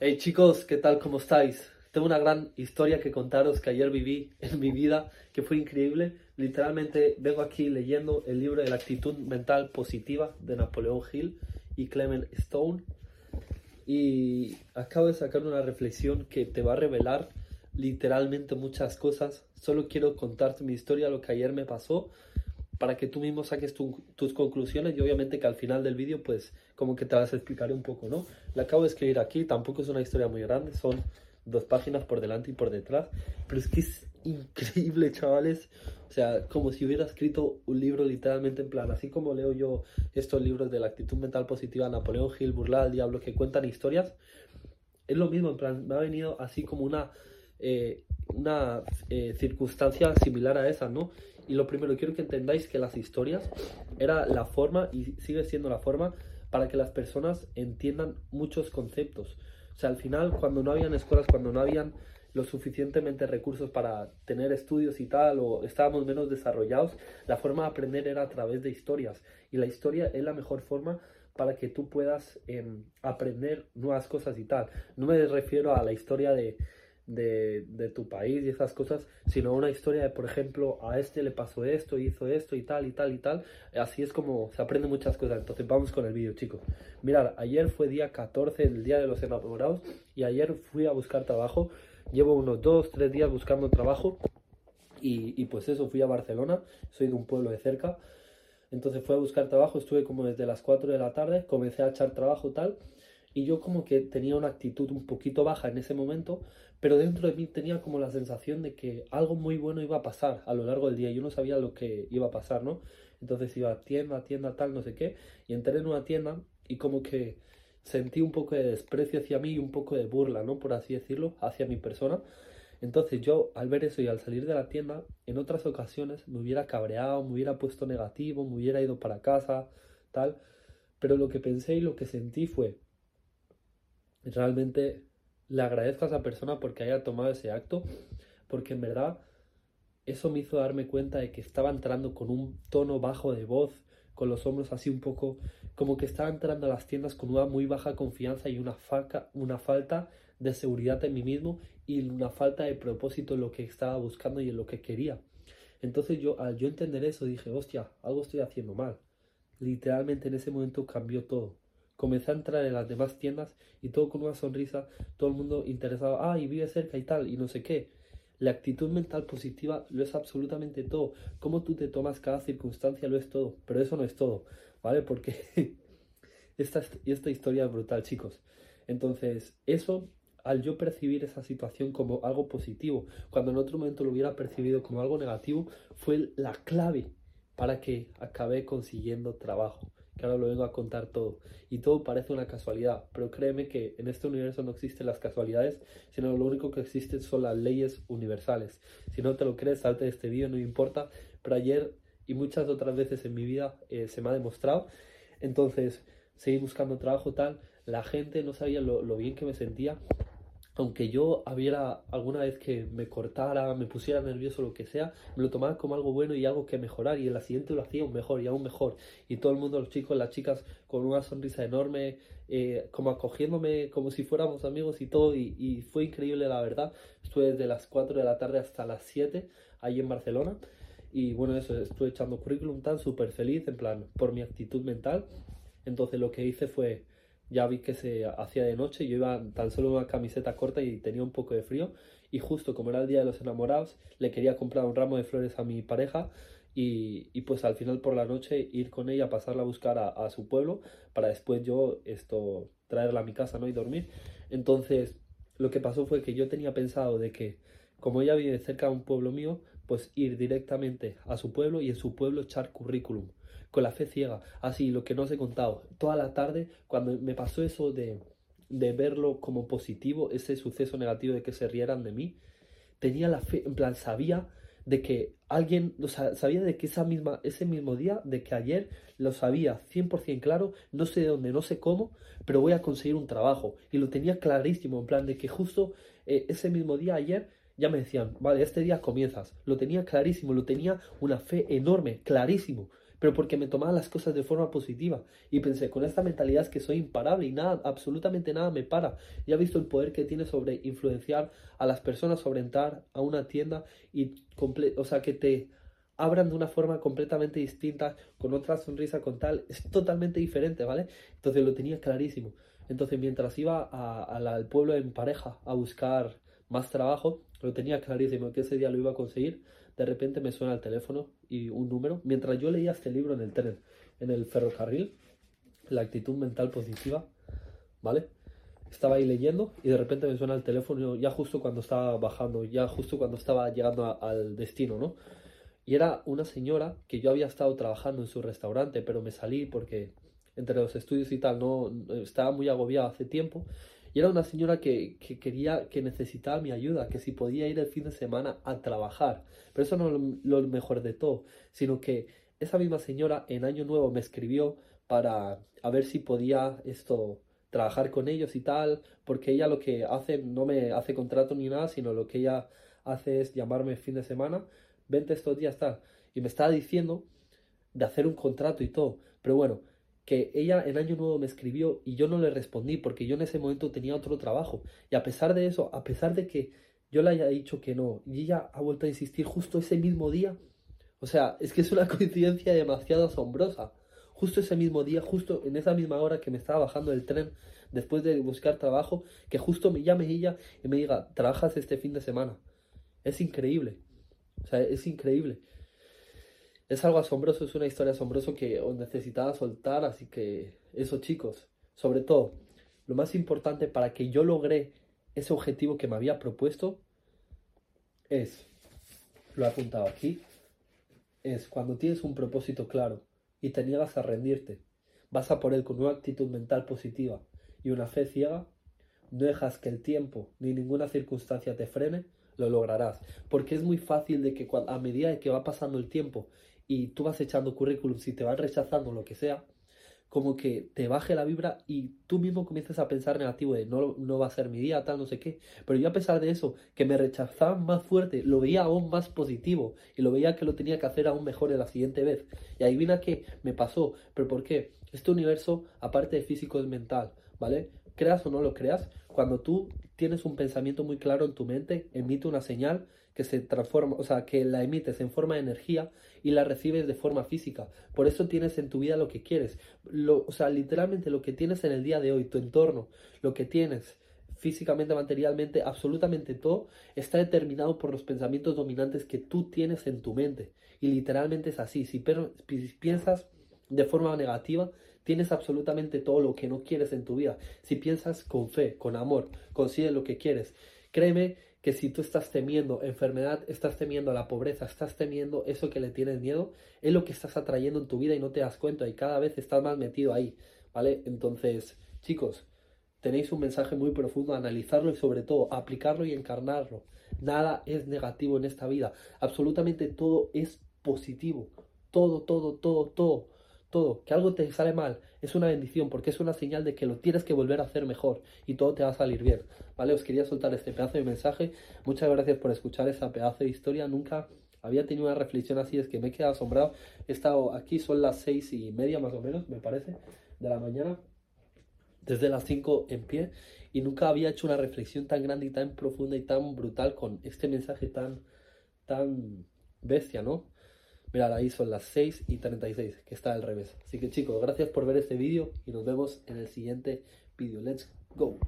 Hey chicos, ¿qué tal? ¿Cómo estáis? Tengo una gran historia que contaros que ayer viví en mi vida, que fue increíble. Literalmente vengo aquí leyendo el libro de la actitud mental positiva de Napoleón Hill y Clement Stone. Y acabo de sacar una reflexión que te va a revelar literalmente muchas cosas. Solo quiero contarte mi historia, lo que ayer me pasó, para que tú mismo saques tus conclusiones y obviamente que al final del vídeo pues como que te vas a explicar un poco, ¿no? La acabo de escribir aquí, tampoco es una historia muy grande, son dos páginas por delante y por detrás, pero es que es increíble, chavales. O sea, como si hubiera escrito un libro literalmente en plan, así como leo yo estos libros de la actitud mental positiva, Napoleón Hill, Burla al Diablo, que cuentan historias, es lo mismo, en plan, me ha venido así como una, eh, una eh, circunstancia similar a esa, ¿no? Y lo primero, quiero que entendáis que las historias era la forma y sigue siendo la forma para que las personas entiendan muchos conceptos. O sea, al final, cuando no habían escuelas, cuando no habían lo suficientemente recursos para tener estudios y tal, o estábamos menos desarrollados, la forma de aprender era a través de historias. Y la historia es la mejor forma para que tú puedas em, aprender nuevas cosas y tal. No me refiero a la historia de, de, tu país y esas cosas, sino una historia de, por ejemplo, a este le pasó esto, hizo esto y tal y tal y tal. Así es como se aprende muchas cosas. Entonces vamos con el vídeo, chicos. Mirad, ayer fue día 14, el día de los enamorados, y ayer fui a buscar trabajo. Llevo unos 2, 3 días buscando trabajo. Y, y pues eso, fui a Barcelona, soy de un pueblo de cerca. Entonces fui a buscar trabajo, estuve como desde las 4 de la tarde, comencé a echar trabajo tal y yo como que tenía una actitud un poquito baja en ese momento, pero dentro de mí tenía como la sensación de que algo muy bueno iba a pasar a lo largo del día. Yo no sabía lo que iba a pasar, ¿no? Entonces iba a tienda, tienda, tal, no sé qué, y entré en una tienda y como que sentí un poco de desprecio hacia mí y un poco de burla, ¿no? Por así decirlo, hacia mi persona. Entonces yo al ver eso y al salir de la tienda, en otras ocasiones me hubiera cabreado, me hubiera puesto negativo, me hubiera ido para casa, tal. Pero lo que pensé y lo que sentí fue, realmente le agradezco a esa persona porque haya tomado ese acto, porque en verdad eso me hizo darme cuenta de que estaba entrando con un tono bajo de voz, con los hombros así un poco, como que estaba entrando a las tiendas con una muy baja confianza y una, una falta de seguridad en mí mismo y una falta de propósito en lo que estaba buscando y en lo que quería. Entonces yo, al yo entender eso, dije, hostia, algo estoy haciendo mal. Literalmente en ese momento cambió todo. Comencé a entrar en las demás tiendas y todo con una sonrisa, todo el mundo interesado, ah, y vive cerca y tal, y no sé qué. La actitud mental positiva lo es absolutamente todo. Cómo tú te tomas cada circunstancia lo es todo, pero eso no es todo, ¿vale? Porque esta, esta historia es brutal, chicos. Entonces, eso, al yo percibir esa situación como algo positivo, cuando en otro momento lo hubiera percibido como algo negativo, fue la clave para que acabé consiguiendo trabajo que ahora lo vengo a contar todo. Y todo parece una casualidad, pero créeme que en este universo no existen las casualidades, sino lo único que existen son las leyes universales. Si no te lo crees, salte de este vídeo, no importa, pero ayer y muchas otras veces en mi vida eh, se me ha demostrado. Entonces, seguí buscando trabajo tal, la gente no sabía lo, lo bien que me sentía aunque yo hubiera alguna vez que me cortara, me pusiera nervioso, lo que sea, me lo tomaba como algo bueno y algo que mejorar. Y en la siguiente lo hacía aún mejor y aún mejor. Y todo el mundo, los chicos, las chicas, con una sonrisa enorme, eh, como acogiéndome como si fuéramos amigos y todo. Y, fue increíble, la verdad. Estuve desde las 4 de la tarde hasta las 7 ahí en Barcelona. Y bueno, eso, estuve echando currículum tan súper feliz, en plan, por mi actitud mental. Entonces lo que hice fue ya vi que se hacía de noche, yo iba tan solo una camiseta corta y tenía un poco de frío y justo como era el día de los enamorados le quería comprar un ramo de flores a mi pareja y, y pues al final por la noche ir con ella, pasarla a buscar a, su pueblo para después yo esto traerla a mi casa ¿no? y dormir. Entonces lo que pasó fue que yo tenía pensado de que como ella vive cerca de un pueblo mío, pues ir directamente a su pueblo y en su pueblo echar currículum con la fe ciega, así lo que no os he contado. Toda la tarde, cuando me pasó eso de, de verlo como positivo, ese suceso negativo de que se rieran de mí, tenía la fe, en plan, sabía de que alguien, o sabía de que esa misma, ese mismo día, de que ayer lo sabía 100% claro, no sé de dónde, no sé cómo, pero voy a conseguir un trabajo. Y lo tenía clarísimo, en plan de que justo eh, ese mismo día, ayer, ya me decían, vale, este día comienzas. Lo tenía clarísimo, lo tenía una fe enorme, clarísimo pero porque me tomaba las cosas de forma positiva. Y pensé, con esta mentalidad es que soy imparable y nada, absolutamente nada me para. Y he visto el poder que tiene sobre influenciar a las personas, sobre entrar a una tienda y, o sea, que te abran de una forma completamente distinta, con otra sonrisa, con tal, es totalmente diferente, ¿vale? Entonces lo tenía clarísimo. Entonces mientras iba al pueblo en pareja a buscar más trabajo, lo tenía clarísimo que ese día lo iba a conseguir. De repente me suena el teléfono y un número. Mientras yo leía este libro en el tren, en el ferrocarril, la actitud mental positiva, ¿vale? Estaba ahí leyendo y de repente me suena el teléfono ya justo cuando estaba bajando, ya justo cuando estaba llegando al destino, ¿no? Y era una señora que yo había estado trabajando en su restaurante, pero me salí porque entre los estudios y tal no estaba muy agobiado hace tiempo y era una señora que, quería, que necesitaba mi ayuda, que si podía ir el fin de semana a trabajar. Pero eso no es lo, mejor de todo, sino que esa misma señora en Año Nuevo me escribió para a ver si podía esto trabajar con ellos y tal, porque ella lo que hace no me hace contrato ni nada, sino lo que ella hace es llamarme el fin de semana, vente estos días tal, y me estaba diciendo de hacer un contrato y todo, pero bueno, que ella en Año Nuevo me escribió y yo no le respondí porque yo en ese momento tenía otro trabajo. Y a pesar de eso, a pesar de que yo le haya dicho que no, y ella ha vuelto a insistir justo ese mismo día, o sea, es que es una coincidencia demasiado asombrosa. Justo ese mismo día, justo en esa misma hora que me estaba bajando el tren después de buscar trabajo, que justo me llame ella y me diga, trabajas este fin de semana. Es increíble. O sea, es increíble es algo asombroso, es una historia asombrosa que os necesitaba soltar, así que eso chicos, sobre todo, lo más importante para que yo logre ese objetivo que me había propuesto es, lo he apuntado aquí, es cuando tienes un propósito claro y te niegas a rendirte, vas a por él con una actitud mental positiva y una fe ciega, no dejas que el tiempo ni ninguna circunstancia te frene, lo lograrás. Porque es muy fácil de que a medida que va pasando el tiempo y tú vas echando currículum, y te van rechazando lo que sea, como que te baje la vibra y tú mismo comienzas a pensar negativo de no, no va a ser mi día, tal, no sé qué. Pero yo a pesar de eso, que me rechazaban más fuerte, lo veía aún más positivo y lo veía que lo tenía que hacer aún mejor en la siguiente vez. Y adivina qué me pasó. ¿Pero por qué? Este universo, aparte de físico, es mental, ¿vale? Creas o no lo creas, cuando tú tienes un pensamiento muy claro en tu mente, emite una señal que se transforma, o sea, que la emites en forma de energía y la recibes de forma física. Por eso tienes en tu vida lo que quieres. Lo, o sea, literalmente lo que tienes en el día de hoy, tu entorno, lo que tienes físicamente, materialmente, absolutamente todo está determinado por los pensamientos dominantes que tú tienes en tu mente. Y literalmente es así. Si, si piensas de forma negativa, tienes absolutamente todo lo que no quieres en tu vida. Si piensas con fe, con amor, consigues lo que quieres. Créeme que si tú estás temiendo enfermedad, estás temiendo la pobreza, estás temiendo eso que le tienes miedo, es lo que estás atrayendo en tu vida y no te das cuenta y cada vez estás más metido ahí, ¿vale? Entonces, chicos, tenéis un mensaje muy profundo, analizarlo y sobre todo aplicarlo y encarnarlo. Nada es negativo en esta vida, absolutamente todo es positivo, todo, todo, todo, todo todo, que algo te sale mal, es una bendición porque es una señal de que lo tienes que volver a hacer mejor y todo te va a salir bien, ¿vale? Os quería soltar este pedazo de mensaje, muchas gracias por escuchar esa pedazo de historia, nunca había tenido una reflexión así, es que me he quedado asombrado, he estado aquí, son las seis y media más o menos, me parece, de la mañana, desde las cinco en pie, y nunca había hecho una reflexión tan grande y tan profunda y tan brutal con este mensaje tan, tan bestia, ¿no? Mirad, ahí son las 6 y 36, que está al revés. Así que chicos, gracias por ver este vídeo y nos vemos en el siguiente vídeo. Let's go.